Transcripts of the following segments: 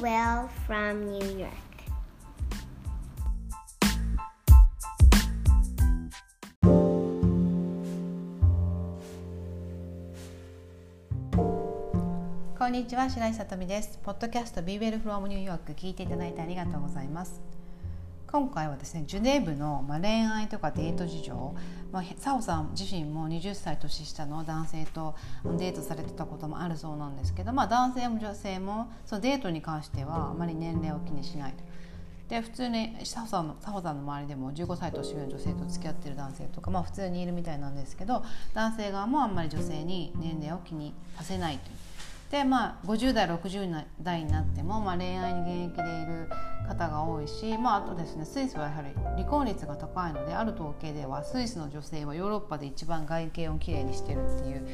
Will from New York. こんにちは白井さとみですポッドキャスト Be Well from New York. 聞いていただいてありがとうございます。今回はですねジュネーブの、ま、恋愛とかデート事情、まあ、サオさん自身も20歳年下の男性とデートされてたこともあるそうなんですけど、まあ、男性も女性もそのデートに関してはあまり年齢を気にしないと。で普通にサホさんのサホさんの周りでも15歳年上の女性と付き合ってる男性とか、まあ、普通にいるみたいなんですけど男性側もあんまり女性に年齢を気にさせないという。でまあ50代60代になっても、まあ、恋愛に現役でいる方が多いし、まあ、あとですねスイスはやはり離婚率が高いのである統計ではスイスの女性はヨーロッパで一番外見をきれいにしてるっていう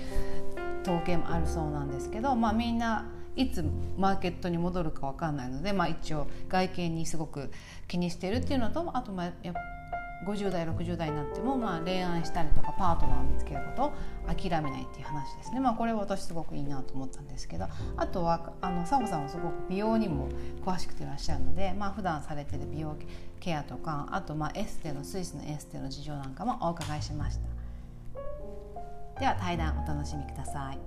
統計もあるそうなんですけど、まあ、みんないつマーケットに戻るか分かんないので、まあ、一応外見にすごく気にしてるっていうのとあとまあやっぱ50代60代になっても、まあ、恋愛したりとかパートナーを見つけることを諦めないっていう話ですね、まあ、これは私すごくいいなと思ったんですけど。あとはあのサホさんはすごく美容にも詳しくていらっしゃるので、まあ普段されてる美容ケアとかあとまあエステのスイスのエステの事情なんかもお伺いしました。では対談お楽しみください。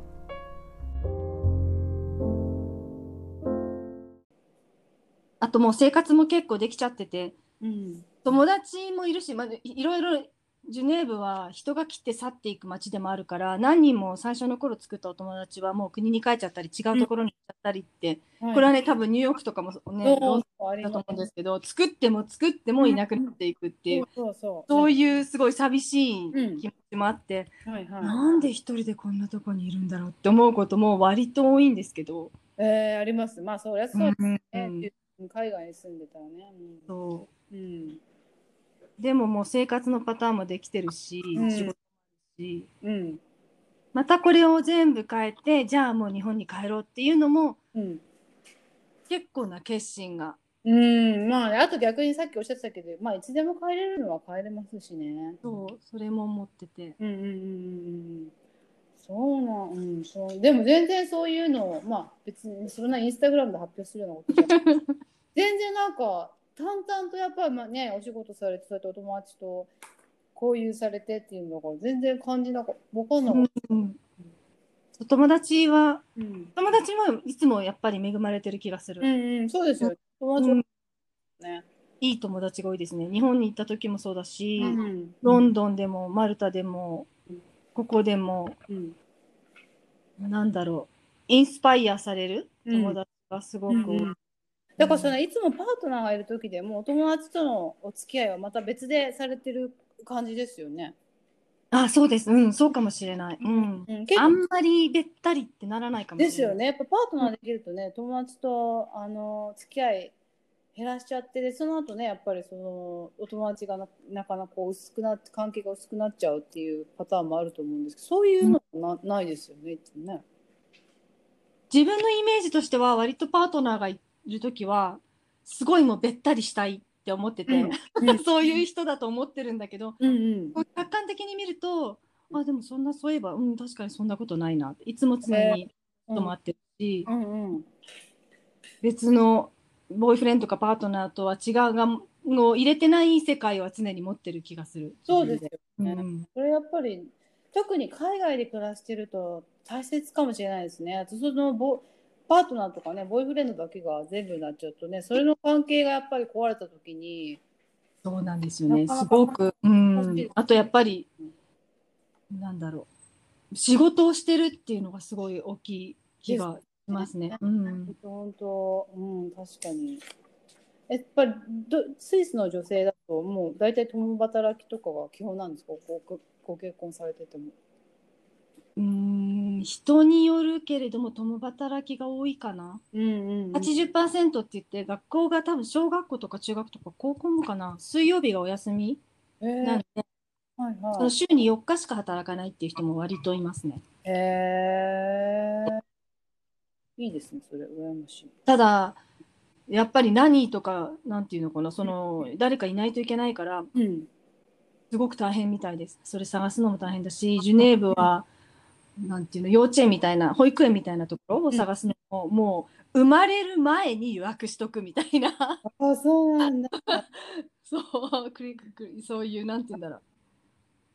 あともう生活も結構できちゃってて、うん友達もいるし、まあ、いいろいろジュネーブは人が来て去っていく街でもあるから何人も最初の頃作ったお友達はもう国に帰っちゃったり違うところに行っちゃったりって、はい。これはね多分ニューヨークとかもねそうそうありますだと思うんですけど作っても作ってもいなくなっていくっていう、そうそうそう。いうすごい寂しいうん気持ちもあって、はいはいなんで一人でこんなとこにいるんだろうって思うことも割と多いんですけど、えー、あります。まあそりゃそうですね、うん海外に住んでたらね、そう。うんでももう生活のパターンもできてるし、うん仕事もしうんまたこれを全部変えてじゃあもう日本に帰ろうっていうのもうん結構な決心がうん、まあね、あと逆にさっきおっしゃってたけど、まあいつでも帰れるのは帰れますしね。そうそれも思っててうんうんうんうんうん。そうなん、うん、そう。でも全然そういうのを、まあ別にそんなインスタグラムで発表するようなことじゃない。全然なんか淡々とやっぱりまあね、お仕事されて、そうやってお友達と交流されてっていうのが全然感じなかわかんなかった。うん友達はうん。友達はいつもやっぱり恵まれてる気がする、うんうん、そうですよ。友達ね。いい友達が多いですね日本に行った時もそうだし、うんロンドンでもマルタでもうんここでもうん。なんだろうインスパイアされるうん友達がすごく多い、うんだからそのいつもパートナーがいる時でもお友達とのお付き合いはまた別でされてる感じですよね。あそうです。うんそうかもしれない、うん、うん、結構あんまりべったりってならないかもしれない。ですよね。やっぱパートナーできるとね、友達とあの付き合い減らしちゃってでその後ねやっぱりそのお友達がななかなかこう薄くなって関係が薄くなっちゃうっていうパターンもあると思うんですけどそういうのな,、ないですよねね。自分のイメージとしては割とパートナーがいる時はすごいもうべったりしたいって思ってて、うん。そういう人だと思ってるんだけど、うんうん。客観的に見るとあでもそんなそういえば、うん、確かにそんなことないないつも常にともあってるし、うんうん。別のボーイフレンドかパートナーとは違うがの入れてない世界は常に持ってる気がする。そうですよね。うん。それやっぱり特に海外で暮らしてると大切かもしれないですね。あとそのボパートナーとかねボーイフレンドだけが全部になっちゃうとねそれの関係がやっぱり壊れた時にそうなんですよね。すごく。うん。あとやっぱり、なんだろう。仕事をしてるっていうのがすごい大きい気がしますね。うん。本当うん確かにやっぱりどスイスの女性だともう大体共働きとかが基本なんですか？ごごご結婚されてても。うん。人によるけれども、共働きが多いかな。うんうんうん80%って言って、学校が多分小学校とか中学とか高校もかな。水曜日がお休みえーなんで、はいそのは週に4日しか働かないっていう人も割といますね。い。へーいいですねそれ羨ましい。ただ、やっぱり何とか、なんていうのかな、その、誰かいないといけないから、うんすごく大変みたいです。それ探すのも大変だし、ジュネーブは、なんていうの、幼稚園みたいな、保育園みたいなところを探すのももう生まれる前に予約しとくみたいなあそうなんだ。そうクリックそういうなんて言うんだろう、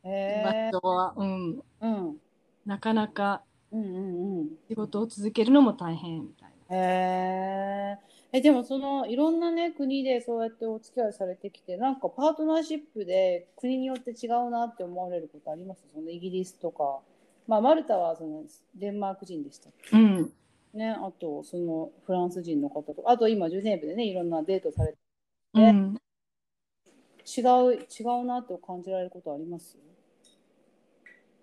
へえ場所は、うん、うんなかなかうんうんうん。仕事を続けるのも大変みたいな。へえ。え、でもそのいろんなね国でそうやってお付き合いされてきて、なんかパートナーシップで国によって違うなって思われることあります？そのイギリスとか。まあマルタはそのデンマーク人でしたっけ？うん。ね。あとそのフランス人の方とか、あと今ジュネーブでねいろんなデートされてうん、違う違うなって感じられることあります？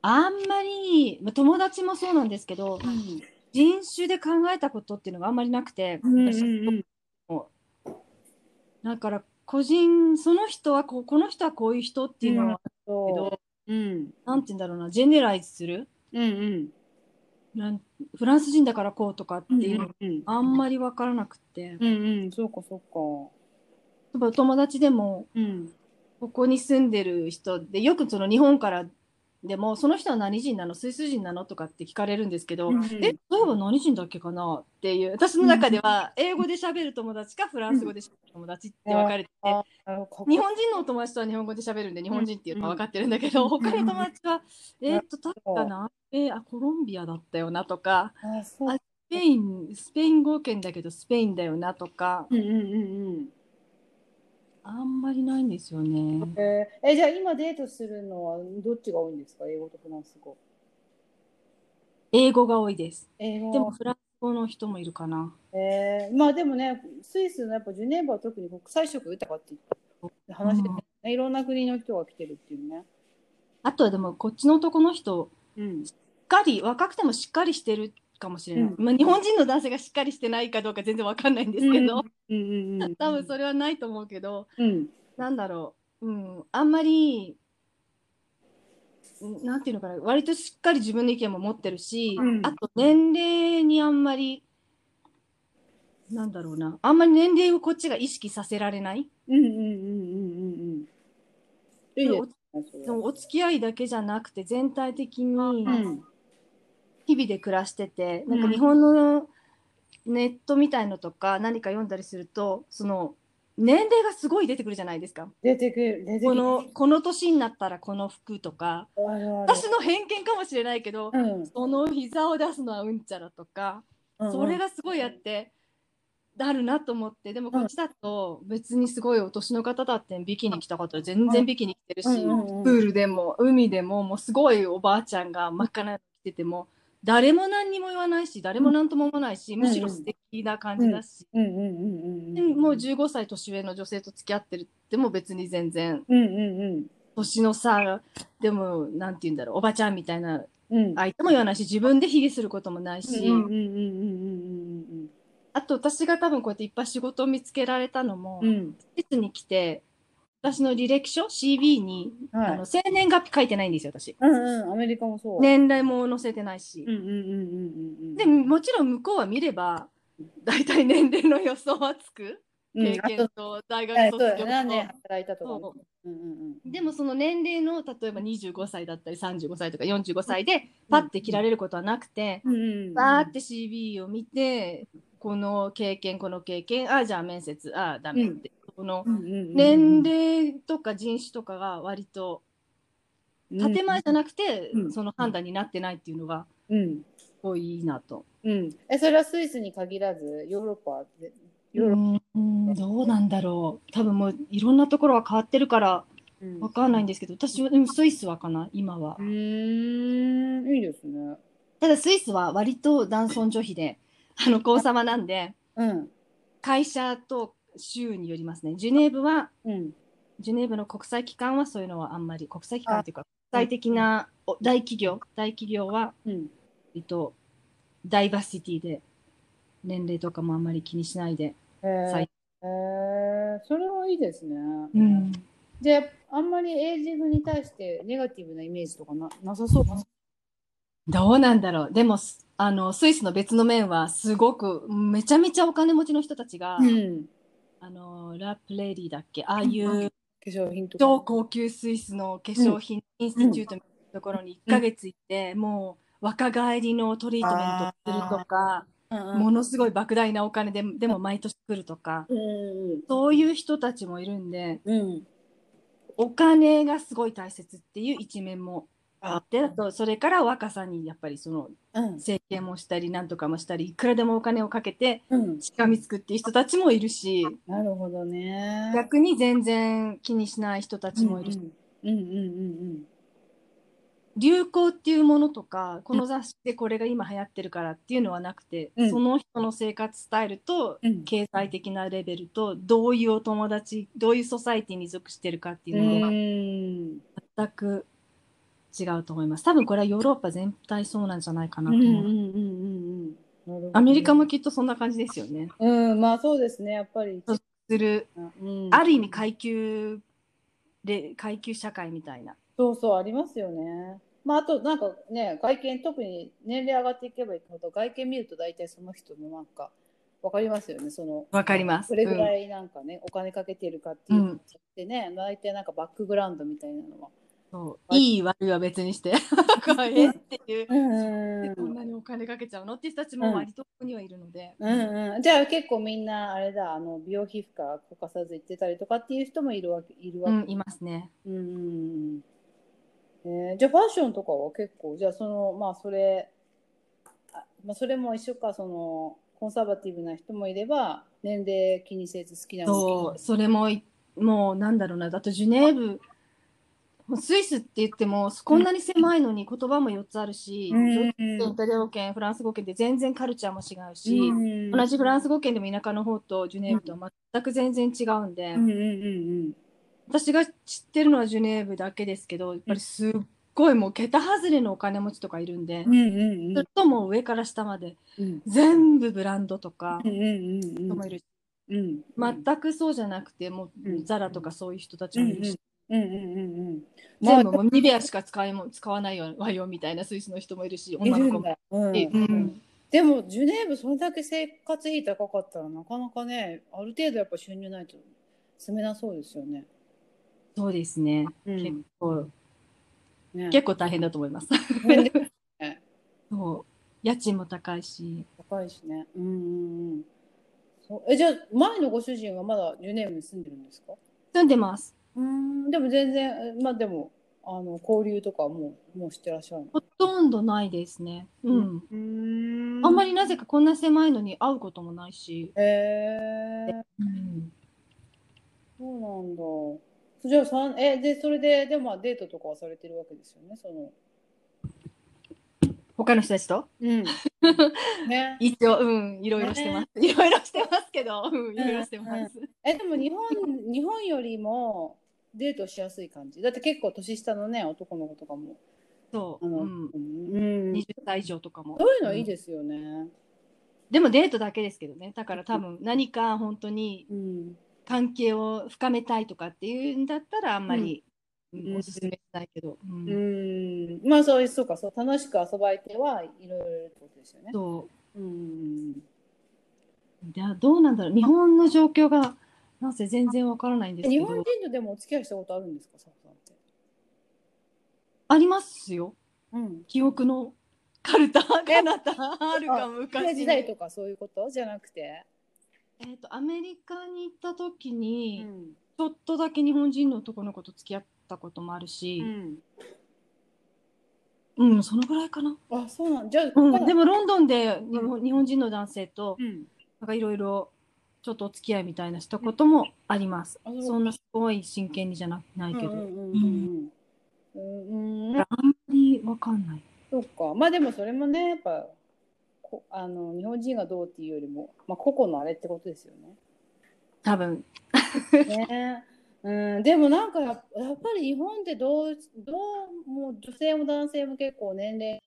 あんまりまあ友達もそうなんですけどうん人種で考えたことっていうのがあんまりなくて、私だから個人その人はこうこの人はこういう人っていうのはあるけど、そう。うん。なんて言うんだろうな。ジェネライズする？うんうん。フランス人だからこうとかっていうのがうんあんまり分からなくて、うんうん。そうかそうか。例えば友達でもうん。ここに住んでる人でよくその日本からでもその人は何人なの？スイス人なの？とかって聞かれるんですけど、うんうん。えそういえば何人だっけかな？っていう私の中では英語で喋る友達かフランス語で喋る友達って分かれてて、あなるほどかっこ。いい日本人のお友達とは日本語で喋るんで日本人っていうのは分かってるんだけど、うん。他の友達は、うん。えーっと確かな？えーあコロンビアだったよなとかあスペインスペイン語圏だけどスペインだよなとかうんうんうんあんまりないんですよね。うん。えーえじゃあ今デートするのはどっちが多いんですか？英語とフランス語。英語が多いです。英語でもフランス語の人もいるかな。えーまあでもねスイスのやっぱジュネーブは特に国際色豊かって話で、ねいろんな国の人が来てるっていうね。あとはでもこっちの男の人うんしっかり若くてもしっかりしてるかもしれない、うん。まあ、日本人の男性がしっかりしてないかどうか全然わかんないんですけど、うん。うんうん、多分それはないと思うけどうん。なんだろう、うん、あんまりうんなんていうのかな。割としっかり自分の意見も持ってるし、うん。あと年齢にあんまりなんだろうな。あんまり年齢をこっちが意識させられない。うんうんうんうんお付き合いだけじゃなくて全体的にうん日々で暮らしてて、うん。なんか日本のネットみたいのとか何か読んだりするとその年齢がすごい出てくるじゃないですか。出てくる出てくる。このこの年になったらこの服とか。私の偏見かもしれないけど、うん。その膝を出すのはうんちゃらとか、うんそれがすごいあって。あるなと思ってでもこっちだと別にすごいお年の方だってビキニ着た方は全然ビキニ着てるし、プールでも海でももうすごいおばあちゃんが真っ赤なの着てても誰も何にも言わないし誰も何とも思わないし、むしろ素敵な感じだし、うん。もう15歳年上の女性と付き合ってるっても別に全然うん。うん。年の差でもなんて言うんだろうおばちゃんみたいなうん。うん相手も言わないし自分で卑下することもないし、うん。うん。うん。うん。うん。あと私が多分こうやっていっぱい仕事を見つけられたのも、うんうん。施設に来て私の履歴書 CV に、はい。あの生年月日書いてないんですよ私。うんうんアメリカもそう。年齢も載せてないし。うん、うんうんうんうんうん。でもちろん向こうは見れば大体年齢の予想はつく。うん経験あとと大学卒業だ何年と、働いたとかうんうんうんでもその年齢の例えば25歳だったり35歳とか45歳でパッて切られることはなくて、うんうんバーって CV を見てこの経験この経験あじゃあ面接あダメって、この年齢とか人種とかが割と建前じゃなくて、うんその判断になってないっていうのがうん。すごいいいなと。うん。えそれはスイスに限らずヨーロッパでヨーロッうんどうなんだろう。多分もういろんなところは変わってるからわかんないんですけど私はでもスイスはかな今は。う。ーん。いいですね。ただスイスは割と男尊女卑であの皇様なんでうん。会社と州によりますね。ジュネーブはうん。ジュネーブの国際機関はそういうのはあんまり国際機関っていうか国際的なお大企業大企業はうん。割とダイバーシティで年齢とかもあんまり気にしないで。へー。最へー。それはいいですね。うん。じゃああんまりエイジングに対してネガティブなイメージとかななさそうどうなんだろう。でも、すあの、スイスの別の面は、すごく、めちゃめちゃお金持ちの人たちが、うんあの、ラプレディだっけ、ああいう化粧品とか。超高級スイスの化粧品インスティチュートみたいなところに1ヶ月行って、もう若返りのトリートメントをするとか、うんものすごい莫大なお金ででも毎年来るとか、うん。そういう人たちもいるんで、うん。お金がすごい大切っていう一面もあって、あとそれから若さにやっぱりそのうん。整形もしたりなんとかもしたりいくらでもお金をかけてうん。しがみつくっていう人たちもいるしなるほどね。逆に全然気にしない人たちもいるし、うんうん。うん流行っていうものとかこの雑誌でこれが今流行ってるからっていうのはなくて、うん。その人の生活スタイルとうん。経済的なレベルとどういうお友達どういうソサイティに属してるかっていうのがうん。全く違うと思います。多分これはヨーロッパ全体そうなんじゃないかなと思う。うんうんうんうんアメリカもきっとそんな感じですよね。うんまあそうですねやっぱり。そうするうんある意味階級で階級社会みたいな。そうそうありますよね。まああとなんかね外見特に年齢上がっていけばいくほど外見見ると大体その人のなんかわかりますよねそのわかります。どれぐらうんいなんかね、お金かけてるかっていうのってね、大体なんかバックグラウンドみたいなのは。そう。いい悪いは別にして、えっていう。うん。でこんなにお金かけちゃうの？っていう人たちも割とここにはいるので、うんうん、じゃあ結構みんなあれだあの美容皮膚科こかさず行ってたりとかっていう人もいるわけいるわけ、うんいますね。うんうんうん。えーじゃあファッションとかは結構じゃあそのまあそれあ、まあ、それも一緒かそのコンサバティブな人もいれば年齢気にせず好きなの？そう。それもいもうなんだろうな。だとジュネーブもうスイスって言ってもこんなに狭いのに言葉も4つあるし、うん。ドイタリア語圏フランス語圏で全然カルチャーも違うし、うん。同じフランス語圏でも田舎の方とジュネーブとは全く全然違うんで、うん私が知ってるのはジュネーブだけですけどやっぱりすっごいもう桁外れのお金持ちとかいるんで、うんうんずっともう上から下までうん。全部ブランドとか人もいるし、うん。全くそうじゃなくてもううん。ザラとかそういう人たちもいるし、うんうんうんうん。全部もうニベアしか使いも使わないわよみたいなスイスの人もいるしい女の子も。うん。いるうん。でもジュネーブそれだけ生活費高かったらなかなかねある程度やっぱ収入ないと住めなそうですよね。そうですね、うん。結構。ね。結構大変だと思います。そう。家賃も高いし。高いしね。うんうんうん。そう。えじゃあ前のご主人はまだジュネーブに住んでるんですか？住んでますうんでも全然えまあでもあの交流とかはもうもうしてらっしゃるの？ほとんどないですね。うん、うん。あんまりなぜかこんな狭いのに会うこともないし、へえうん、そうなんだ。じゃあさんえでそれででもまあデートとかはされてるわけですよね？その。他の人たちと？うん。ね。一応うんいろいろしてます、いろいろしてますけどうんいろいろしてます、えでも日本日本よりもデートしやすい感じ。だって結構年下のね男の子とかも。そう、あの、うん、うん。20歳以上とかも。そういうのいいですよね。でもデートだけですけどね。だから多分何か本当にうん。関係を深めたいとかっていうんだったらあんまり、うん。うんおすすめしないけど、うん。うん。まあそうそうかそう。楽しく遊ばれてはいろいろってことですよね。そう。ん。うでどうなんだろう。日本の状況がなぜ全然わからないんですけど日本人とでもお付き合いしたことあるんですかサフさんって？ありますようん。記憶のカルタがなたあるか昔時代とかそういうこと？じゃなくて？えー、とアメリカに行った時うに、ん。ちょっとだけ日本人の男の子と付き合ったこともあるし、うん。うんそのぐらいかな、あそうなんじゃあ、うん、でもロンドンで日本,、日本人の男性とうん。なんかいろいろちょっとお付き合いみたいなしたこともあります。うそんなすごい真剣にじゃなないけど、うん。うん。あん。まりわかん。ない。そうか。まあでもそれもね、やっぱこあの日本人がどうっていうよりも、まあ、個々のあれってことですよ多分ね。ねうん、でもなん。かやっやっぱり日本ってどうどうもう女性も男性も結構年齢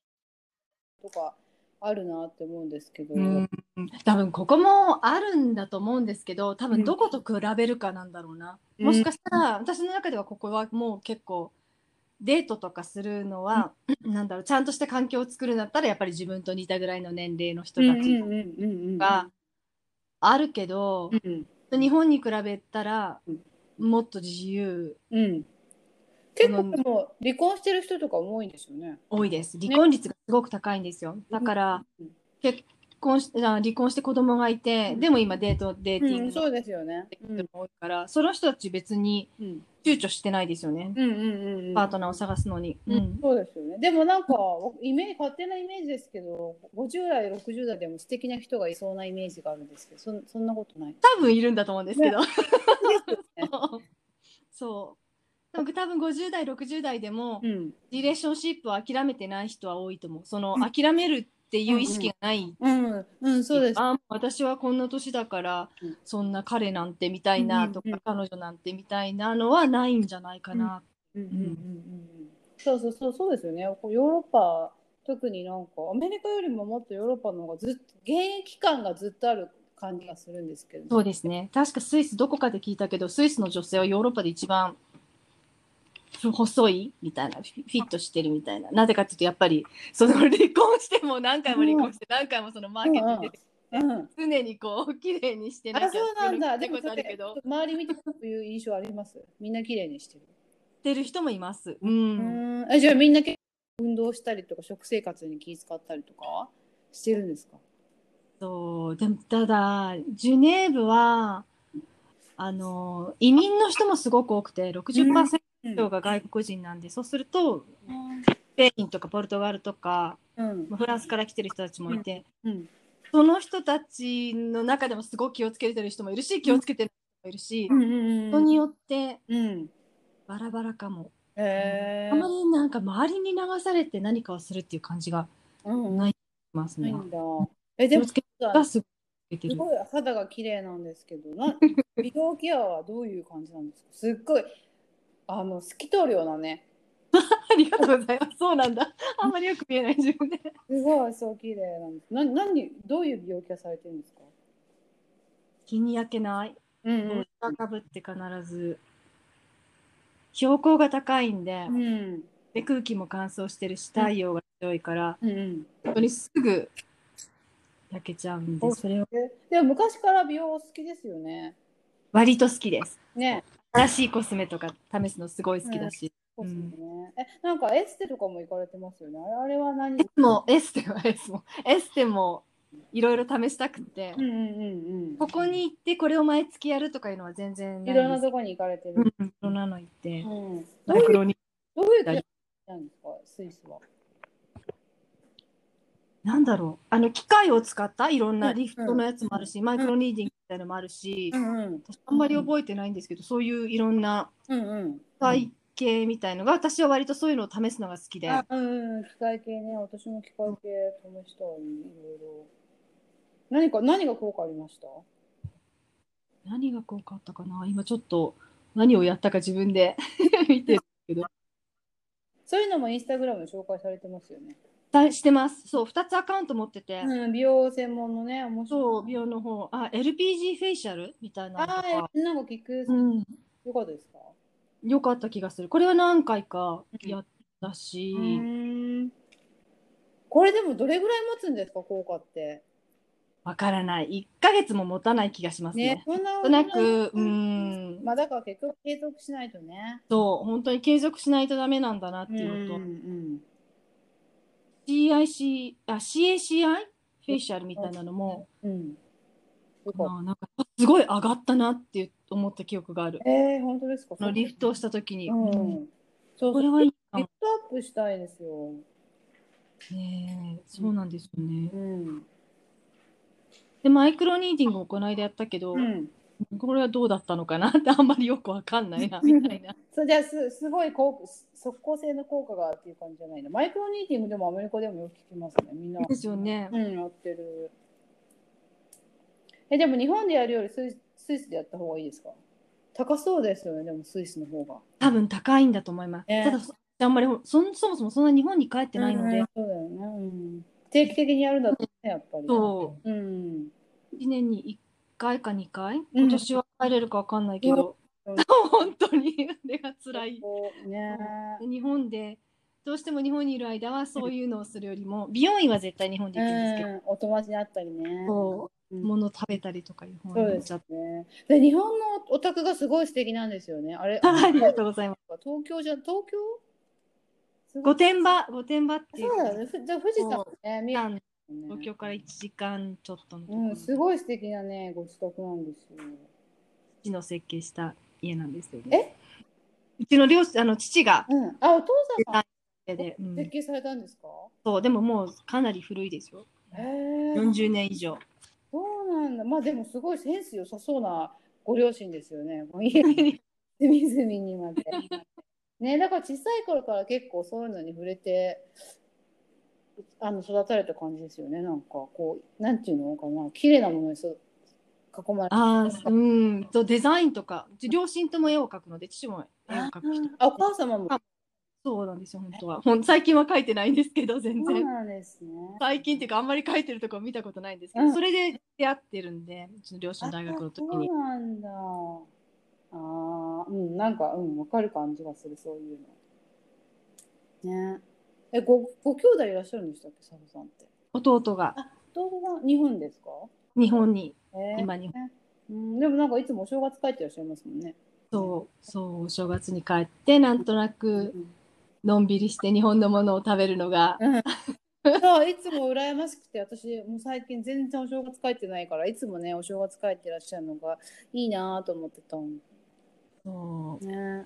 とかあるなって思うん。ですけど、うん多分ここもあるんだと思うんですけど多分どこと比べるかなんだろうな、うん。もしかしたら私の中ではここはもう結構デートとかするのは、なんだろうちゃんとした環境を作るんだったらやっぱり自分と似たぐらいの年齢の人たちうんうんうんうんがあるけど、うん日本に比べたらうん。もっと自由。うん、結構でも離婚してる人とかも多いんですよね。多いです。離婚率がすごく高いんですよ。だからうん。結婚しあ離婚して子供がいて、でも今デートデーティングのうんそうですよね。人も多いから、その人たち別にうん躊躇してないですよね、うんうんうんうんパートナーを探すのに。ううんんそうですよね。でもなんかイメージ勝手なイメージですけど、50代60代でも素敵な人がいそうなイメージがあるんですけど、そんそんなことない？多分いるんだと思うんですけど。ね そう。多分50代60代でもうんリレーションシップを諦めてない人は多いと思う。その諦めるっていう意識がない。うんうんそうです。あ私はこんな年だから、うんそんな彼なんてみたいなとか、うんうん彼女なんてみたいなのはないんじゃないかな。うんうんうんうんうんそうそうそうそうですよね。ヨーロッパ特になんかアメリカよりももっとヨーロッパの方がずっと現役感がずっとある感じがするんですけど。そうですね。確かスイスどこかで聞いたけど、スイスの女性はヨーロッパで一番細いみたいな、フィットしてるみたいな。なぜかっていうと、やっぱりその離婚しても何回も離婚して、何回もそのマーケットでうん。常にこう綺麗にしてなきゃあそうなんだ。ってこるけど、周り見てそういう印象あります？みんな綺麗にしてる。してる人もいます。う。うんん。えじゃあみんな運動したりとか食生活に気遣ったりとかしてるんですか？そうでもただジュネーブはあの移民の人もすごく多くて60%以上が外国人なんで、そうするとスペインとかポルトガルとかうん。フランスから来てる人たちもいて、うん。その人たちの中でもすごく気をつけてる人もいるし気をつけてる人もいるし、人によってうん。バラバラかも、へえ。あまりなんか周りに流されて何かをするっていう感じがうん。ないますね。すごい肌が綺麗なんですけど、な 美容ケアはどういう感じなんですか？すっごいあの透き通るようなね。ありがとうございます。そうなんだ。あんまりよく見えない自分で。すごいそう綺麗なんです。な何どういう美容ケアされてるんですか？日に焼けない。うん帽子がかぶって必ず。標高が高いんで、うんで空気も乾燥してるし、太陽が強いから、うんうん。本当にすぐ焼けちゃうんで、おそれをででも昔から美容お好きですよね。割と好きです。ね。新しいコスメとか試すのすごい好きだし。えなんかエステとかも行かれてますよね？あれは何？エ？スも、エステはエスも、エステもいろいろ試したくて、うんうんうんうん。ここに行ってこれを毎月やるとかいうのは全然ないいろんな。とこに行かれてる。うん、いろんなの行って、うん。どマういうどういうなんですか？スイスは。なんだろうあの機械を使ったいろんうなんリフトのやつもあるし、マイクロニーディングみたいなのもあるし、んうん私あんまり覚えてないんですけど、そういういろんなうんうん。機械系みたいのが、私は割とそういうのを試すのが好きで、あうんうん機械系ね私も機械系試したいろいろ。何か何が効果ありました？何が効果あったかな？今ちょっと何をやったか自分で 見てるけど。そういうのもインスタグラムで紹介されてますよね。だしてます。そう、2つアカウント持ってて、うん美容専門のね面白い。そう、美容の方、あ、LPG フェイシャルみたいなあか、ーなんか聞く、うん、よかったですか？よかった気がする。これは何回かやったし、うんこれでもどれぐらい持つんですか？効果って？わからない。1ヶ月も持たない気がしますね。ねそんななんとなく、うん、まあだから結局継続しないとね。そう、本当に継続しないとダメなんだなっていうのと、ん CIC、あ、CACI フェイシャルみたいなのも、うんまあなんかすごい上がったなって思った記憶がある。た。えー、本当ですか？あのリフトをした時に、うん。うんそうこれはいいかもリフトアップしたいですよ。ね。そうなんですよね。うん。で、マイクロニーディングをこの間やったけど、うん。これはどうだったのかなってあんまりよくわかんないな、みたいな。そうじゃあすすごい効果即効性の効果がっていう感じじゃないの？マイクロニーティングでもアメリカでもよく聞きますね。みんな。ですよね。うん、やってる。え、でも日本でやるよりスイススイスでやった方がいいですか？高そうですよね、でもスイスの方が。多分高いんだと思います。ねただ、そあんまりそんそもそもそんな日本に帰ってないので、うんそうだよね、うん。定期的にやるんだとね、やっぱり。。そううん。1年に1回か2回、うん。今年は帰れるかわかんないけど、うん 本当に。腕が辛い。ね。で日本でどうしても日本にいる間はそういうのをするよりも、美容院は絶対日本で行くんですけど、うん、お友達に会ったりね。そう。うん。物食べたりとかいう方ちゃって。ね。で、日本のお宅がすごい素敵なんですよね。あれ、ありがとうございます。東京じゃ、東京？御殿場、御殿場っていうそうだよね。ふじゃあ富士山ね、見え山う。ん、東京から1時間ちょっとのところ、うん、すごい素敵なねご自宅なんですよ。父の設計した家なんですよね。え？うちの両あの父が、うん、あお父さんで、うん、設計されたんですか？そうでももうかなり古いですよ。へえ40年以上。そうなんだ。まあでもすごいセンス良さそうなご両親ですよね。隅々にまで。ねだから小さい頃から結構そういうのに触れてあの育たれた感じですよね。なんかこうなんていうのかな。綺麗なものにそ囲まれて。あうん。とデザインとか両親とも絵を描くので父も絵を描く人。あお母様も。そうなんですよ本当は。ほん最近は描いてないんですけど全然。そうなんですね。最近っていうかあんまり描いてるとこ見たことないんですけど、うん、それで出会ってるんでうちの両親大学の時に。そうなんだ。あうんなんかうん分かる感じがするそういうの。ねえごご兄弟いらっしゃるんでしたっけ佐藤さんって？弟が。あ弟が日本ですか？日本に、えー、今に、うん、でもなんかいつもお正月帰ってらっしゃいますもんね。そうそうお正月に帰ってなんとなくのんびりして日本のものを食べるのが、うん、そういつも羨ましくて私もう最近全然お正月帰ってないからいつもねお正月帰ってらっしゃるのがいいなと思ってたそう、ね、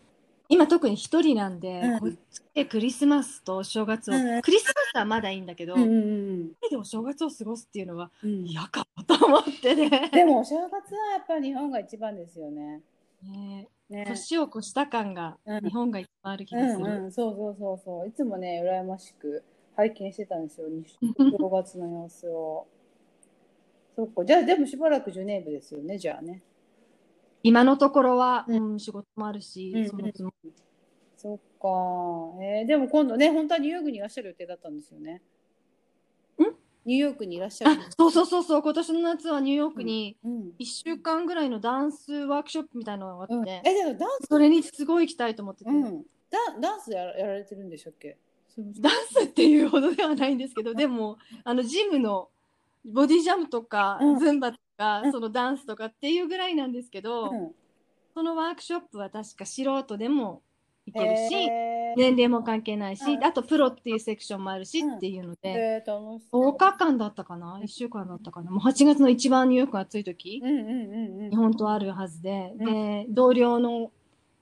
今特に一人なんで、うん、こっちでクリスマスとお正月を、うん、クリスマスはまだいいんだけど、うんうんうん、でお正月を過ごすっていうのは嫌かもと思ってね、でもお正月はやっぱり日本が一番ですよね。ねね。年を越した感が日本が一番ある気がする、うんうん、そうそうそうそう。いつもね羨ましく拝見してたんですよ。お 正月の様子を。そっか。じゃあでもしばらくジュネーブですよねじゃあね。今のところは、うん、仕事もあるし、うん、そのつもそっか、えー、でも今度ね本当はニューヨークにいらっしゃる予定だったんですよね。ん？ニューヨークにいらっしゃる。そうそうそうそう。今年の夏はニューヨークに1週間ぐらいのダンスワークショップみたいなのがあって、うん、えでもダンスそれにすごい行きたいと思ってて、うん、ダダンスややられてるんでしたっけ？ダンスっていうほどではないんですけどでもあのジムのボディジャムとか、うん、ズンバとか、そのダンスとかっていうぐらいなんですけど、そのワークショップは確か素人でもいけるし、年齢も関係ないし、あとプロっていうセクションもあるしっていうので、う。ん、10日間だったかな？1週間だったかな？もう8月の一番ニューヨーク暑い時、日本とあるはずで、で同僚の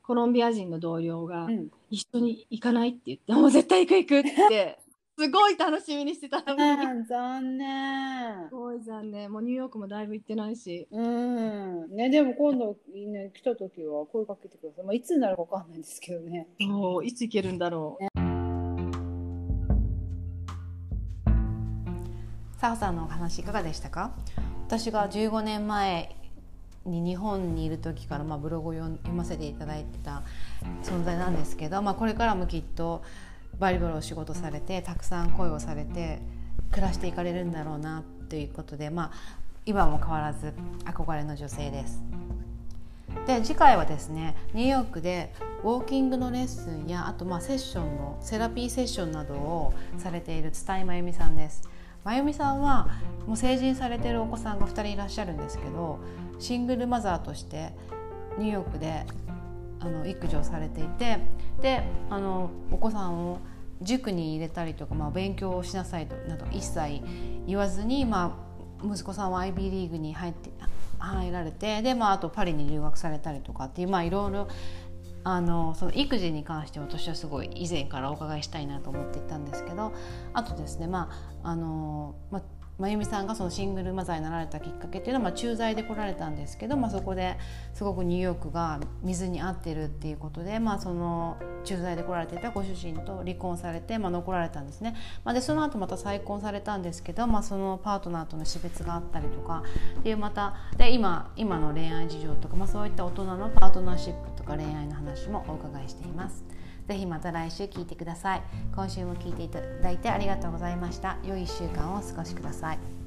コロンビア人の同僚が、一緒に行かないって言って、もう絶対行く行くってすごい楽しみにしてたのに。残念。すごい残念。もうニューヨークもだいぶ行ってないし。うん。ね、でも今度、ね、来た時は声かけてください。まあ、いつになるかわかんないんですけどね。そう、いつ行けるんだろう。ねさほさんのお話いかがでしたか？私が15年前に日本にいる時から、まあ、ブログを読ませていただいてた存在なんですけど、まあ、これからもきっとバリバリお仕事されてたくさん恋をされて暮らしていかれるんだろうなということで、まあ、今も変わらず憧れの女性です。で次回はですねニューヨークでウォーキングのレッスンやあとまあセッションのセラピーセッションなどをされている伝井真由美さんです。真由美さんはもう成人されてるお子さんが2人いらっしゃるんですけどシングルマザーとしてニューヨークであの育児をされていてであのお子さんを塾に入れたりとか、まあ、勉強をしなさいとなど一切言わずに、まあ、息子さんは IB リーグに入って入られてで、まあ、あとパリに留学されたりとかっていう、まあ、いろいろあのその育児に関して私はすごい以前からお伺いしたいなと思っていたんですけどあとですねまああの、まあ、真由美さんがそのシングルマザーになられたきっかけっていうのは、まあ、駐在で来られたんですけど、まあ、そこですごくニューヨークが水に合ってるっていうことで、まあ、その駐在で来られていたご主人と離婚されて、まあ、残られたんですね、まあ、でその後また再婚されたんですけど、まあ、そのパートナーとの死別があったりとかっていうまたで今今の恋愛事情とか、まあ、そういった大人のパートナーシップとか恋愛の話もお伺いしています。ぜひまた来週聞いてください。今週も聞いていただいてありがとうございました。良い1週間をお過ごしください。